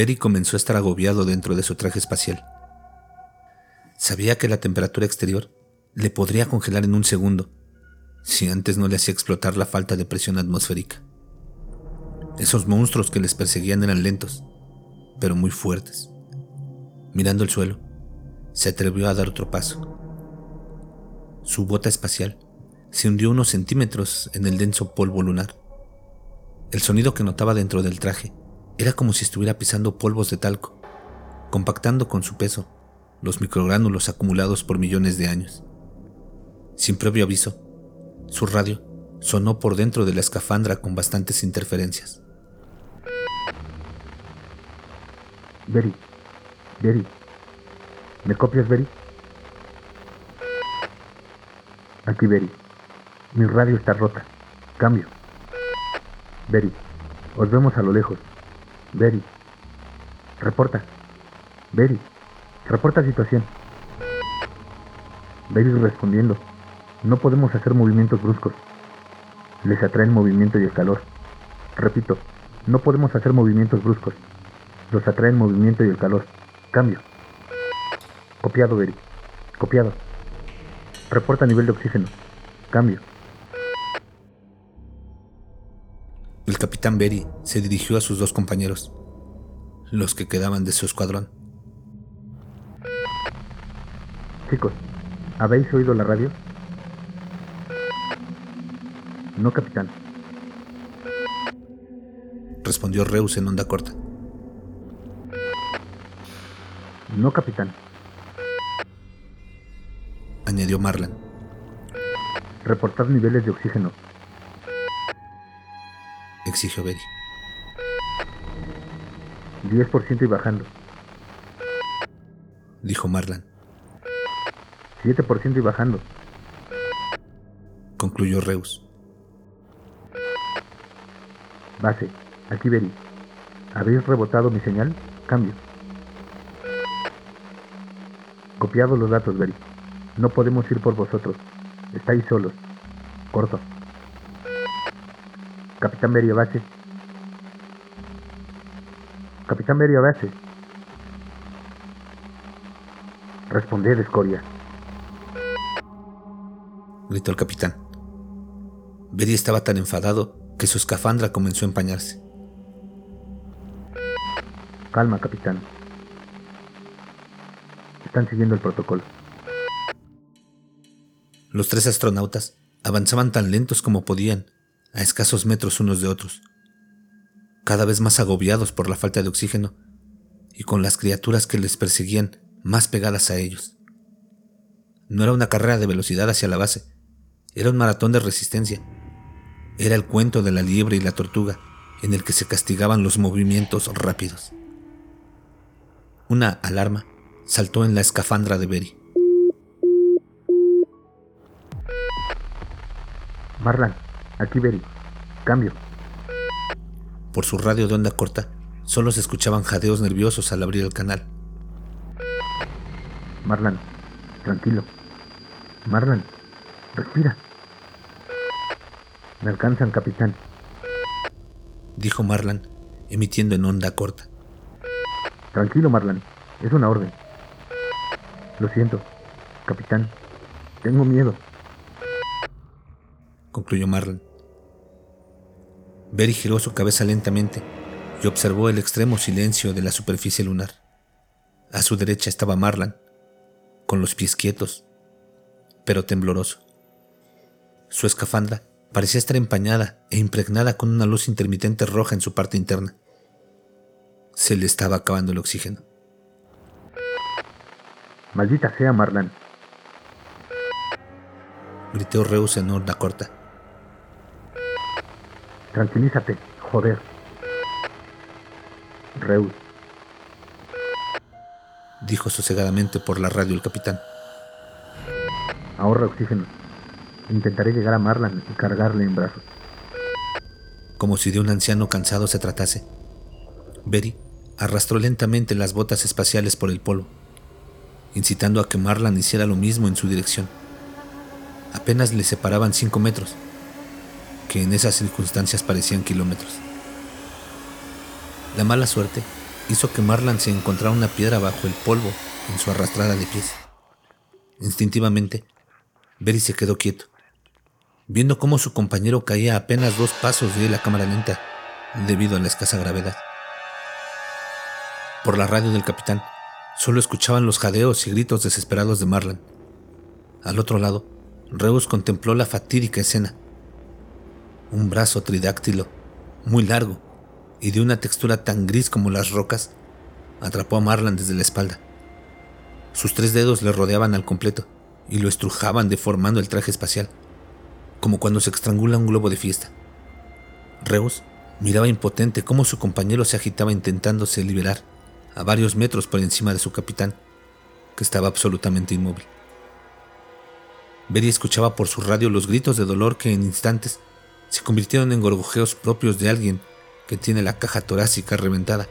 Berry comenzó a estar agobiado dentro de su traje espacial. Sabía que la temperatura exterior le podría congelar en un segundo, si antes no le hacía explotar la falta de presión atmosférica. Esos monstruos que les perseguían eran lentos, pero muy fuertes. Mirando el suelo, se atrevió a dar otro paso. Su bota espacial se hundió unos centímetros en el denso polvo lunar. El sonido que notaba dentro del traje era como si estuviera pisando polvos de talco, compactando con su peso los microgránulos acumulados por millones de años. Sin previo aviso, su radio sonó por dentro de la escafandra con bastantes interferencias. Berry, Berry, ¿me copias, Berry? Aquí, Berry. Mi radio está rota. Cambio. Berry, os vemos a lo lejos. Berry, reporta. Berry, reporta situación. Berry respondiendo. No podemos hacer movimientos bruscos. Les atrae el movimiento y el calor. Repito, no podemos hacer movimientos bruscos. Los atrae el movimiento y el calor. Cambio. Copiado, Berry. Copiado. Reporta nivel de oxígeno. Cambio. El capitán Berry se dirigió a sus dos compañeros, los que quedaban de su escuadrón. Chicos, ¿habéis oído la radio? No, capitán. Respondió Reus en onda corta. No, capitán. Añadió Marlan. Reportar niveles de oxígeno. Exigió Berry. 10% y bajando. Dijo Marlan. 7% y bajando. Concluyó Reus. Base, aquí Berry. ¿Habéis rebotado mi señal? Cambio. Copiado los datos, Berry. No podemos ir por vosotros. Estáis solos. Corto. Capitán Berry a base. Capitán Berry a base. Responded, escoria. Gritó el capitán. Berry estaba tan enfadado que su escafandra comenzó a empañarse. Calma, capitán. Están siguiendo el protocolo. Los tres astronautas avanzaban tan lentos como podían, a escasos metros unos de otros, cada vez más agobiados por la falta de oxígeno y con las criaturas que les perseguían más pegadas a ellos. No era una carrera de velocidad hacia la base, era un maratón de resistencia era el cuento de la liebre y la tortuga, en el que se castigaban los movimientos rápidos. Una alarma saltó en la escafandra de Berry. Marlan, aquí Berry. Cambio. Por su radio de onda corta, solo se escuchaban jadeos nerviosos al abrir el canal. Marlan, tranquilo. Marlan, respira. Me alcanzan, capitán. Dijo Marlan, emitiendo en onda corta. Tranquilo, Marlan. Es una orden. Lo siento, capitán. Tengo miedo. Concluyó Marlan. Berry giró su cabeza lentamente y observó el extremo silencio de la superficie lunar. A su derecha estaba Marlan, con los pies quietos, pero tembloroso. Su escafandra parecía estar empañada e impregnada con una luz intermitente roja en su parte interna. Se le estaba acabando el oxígeno. Maldita sea, Marlan. Gritó Reus en onda corta. Tranquilízate, joder. Reus. Dijo sosegadamente por la radio el capitán. Ahorra oxígeno. Intentaré llegar a Marlan y cargarle en brazos. Como si de un anciano cansado se tratase, Berry arrastró lentamente las botas espaciales por el polvo, incitando a que Marlan hiciera lo mismo en su dirección. Apenas le separaban cinco metros, que en esas circunstancias parecían kilómetros. La mala suerte hizo que Marlan se encontrara una piedra bajo el polvo en su arrastrada de pies. Instintivamente, Berry se quedó quieto, viendo cómo su compañero caía apenas dos pasos de la cámara lenta debido a la escasa gravedad. Por la radio del capitán, solo escuchaban los jadeos y gritos desesperados de Marlan. Al otro lado, Reus contempló la fatídica escena. Un brazo tridáctilo, muy largo y de una textura tan gris como las rocas, atrapó a Marlan desde la espalda. Sus tres dedos le rodeaban al completo y lo estrujaban deformando el traje espacial, como cuando se estrangula un globo de fiesta. Reus miraba impotente cómo su compañero se agitaba intentándose liberar a varios metros por encima de su capitán, que estaba absolutamente inmóvil. Betty escuchaba por su radio los gritos de dolor que en instantes se convirtieron en gorgojeos propios de alguien que tiene la caja torácica reventada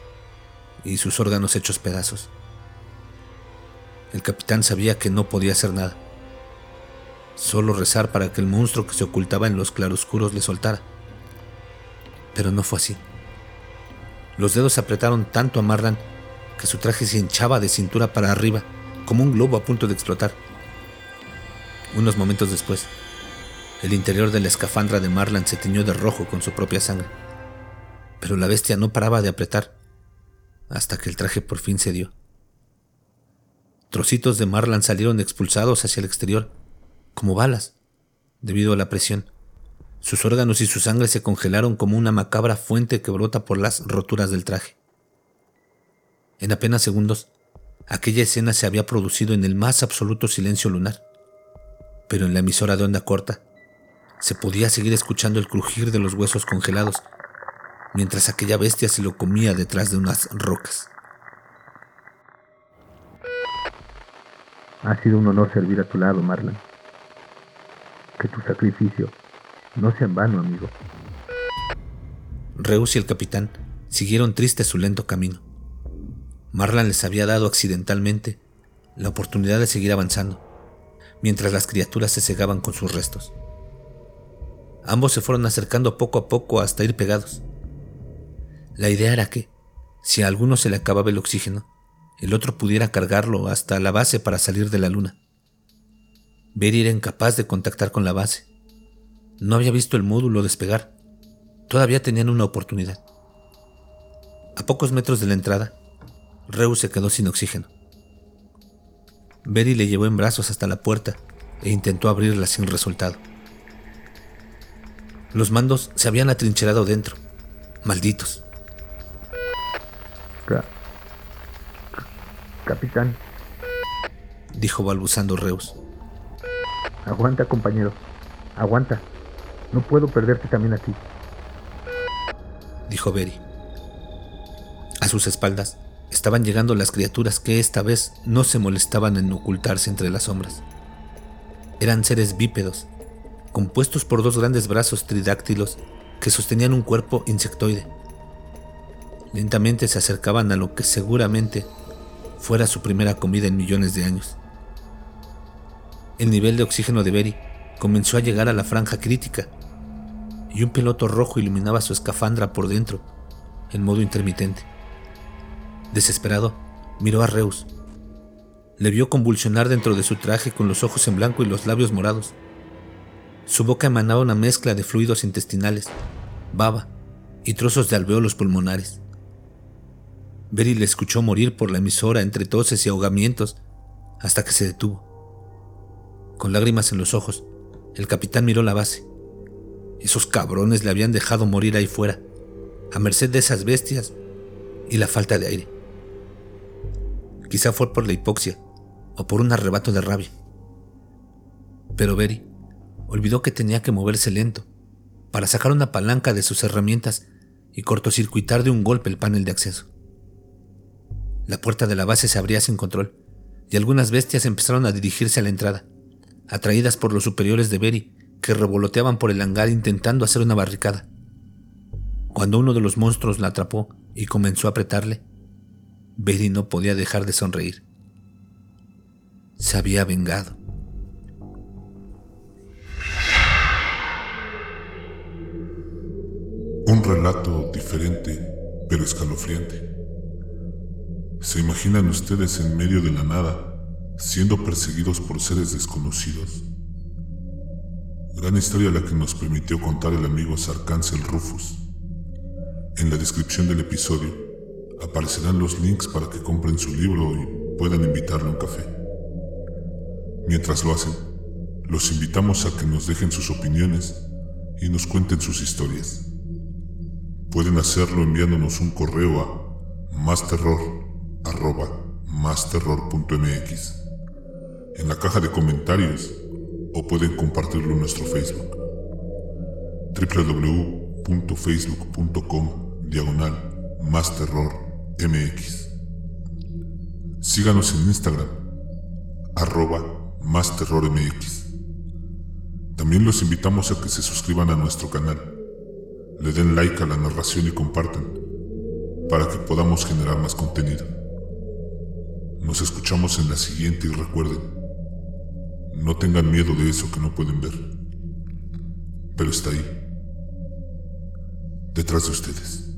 y sus órganos hechos pedazos. El capitán sabía que no podía hacer nada, solo rezar para que el monstruo que se ocultaba en los claroscuros le soltara. Pero no fue así. Los dedos apretaron tanto a Marlan que su traje se hinchaba de cintura para arriba, como un globo a punto de explotar. Unos momentos después, el interior de la escafandra de Marlan se tiñó de rojo con su propia sangre. Pero la bestia no paraba de apretar hasta que el traje por fin cedió. Trocitos de Marlan salieron expulsados hacia el exterior, como balas, debido a la presión. Sus órganos y su sangre se congelaron como una macabra fuente que brota por las roturas del traje. En apenas segundos, aquella escena se había producido en el más absoluto silencio lunar pero en la emisora de onda corta se podía seguir escuchando el crujir de los huesos congelados mientras aquella bestia se lo comía detrás de unas rocas. Ha sido un honor servir a tu lado, Marlon. Que tu sacrificio no sea en vano, amigo. Reus y el capitán siguieron tristes su lento camino. Marlan les había dado accidentalmente la oportunidad de seguir avanzando mientras las criaturas se cegaban con sus restos. Ambos se fueron acercando poco a poco hasta ir pegados. La idea era que, si a alguno se le acababa el oxígeno, el otro pudiera cargarlo hasta la base para salir de la luna. Beri era incapaz de contactar con la base. No había visto el módulo despegar. Todavía tenían una oportunidad. A pocos metros de la entrada, Reus se quedó sin oxígeno. Berry le llevó en brazos hasta la puerta e intentó abrirla sin resultado. Los mandos se habían atrincherado dentro. Malditos. capitán, dijo balbuzando Reus. Aguanta, compañero. Aguanta. No puedo perderte también a ti. Dijo Berry. A sus espaldas, Estaban llegando las criaturas que esta vez no se molestaban en ocultarse entre las sombras. Eran seres bípedos, compuestos por dos grandes brazos tridáctilos que sostenían un cuerpo insectoide. Lentamente se acercaban a lo que seguramente fuera su primera comida en millones de años. El nivel de oxígeno de Berry comenzó a llegar a la franja crítica y un piloto rojo iluminaba su escafandra por dentro en modo intermitente. Desesperado, miró a Reus. Le vio convulsionar dentro de su traje con los ojos en blanco y los labios morados. Su boca emanaba una mezcla de fluidos intestinales, baba y trozos de alveolos pulmonares. Berry le escuchó morir por la emisora entre toses y ahogamientos hasta que se detuvo. Con lágrimas en los ojos, el capitán miró la base. Esos cabrones le habían dejado morir ahí fuera, a merced de esas bestias y la falta de aire. Quizá fue por la hipoxia o por un arrebato de rabia. Pero Berry olvidó que tenía que moverse lento para sacar una palanca de sus herramientas y cortocircuitar de un golpe el panel de acceso. La puerta de la base se abría sin control y algunas bestias empezaron a dirigirse a la entrada, atraídas por los superiores de Berry que revoloteaban por el hangar intentando hacer una barricada. Cuando uno de los monstruos la atrapó y comenzó a apretarle, Betty no podía dejar de sonreír. Se había vengado. Un relato diferente, pero escalofriante. ¿Se imaginan ustedes en medio de la nada, siendo perseguidos por seres desconocidos? Gran historia la que nos permitió contar el amigo Sarcáncel Rufus. En la descripción del episodio aparecerán los links para que compren su libro y puedan invitarle a un café. Mientras lo hacen, los invitamos a que nos dejen sus opiniones y nos cuenten sus historias. Pueden hacerlo enviándonos un correo a masterror.masterror.mx en la caja de comentarios o pueden compartirlo en nuestro Facebook. www.facebook.com diagonal masterrormx Síganos en Instagram arroba masterrormx También los invitamos a que se suscriban a nuestro canal, le den like a la narración y compartan para que podamos generar más contenido. Nos escuchamos en la siguiente y recuerden, no tengan miedo de eso que no pueden ver. Pero está ahí. Detrás de ustedes.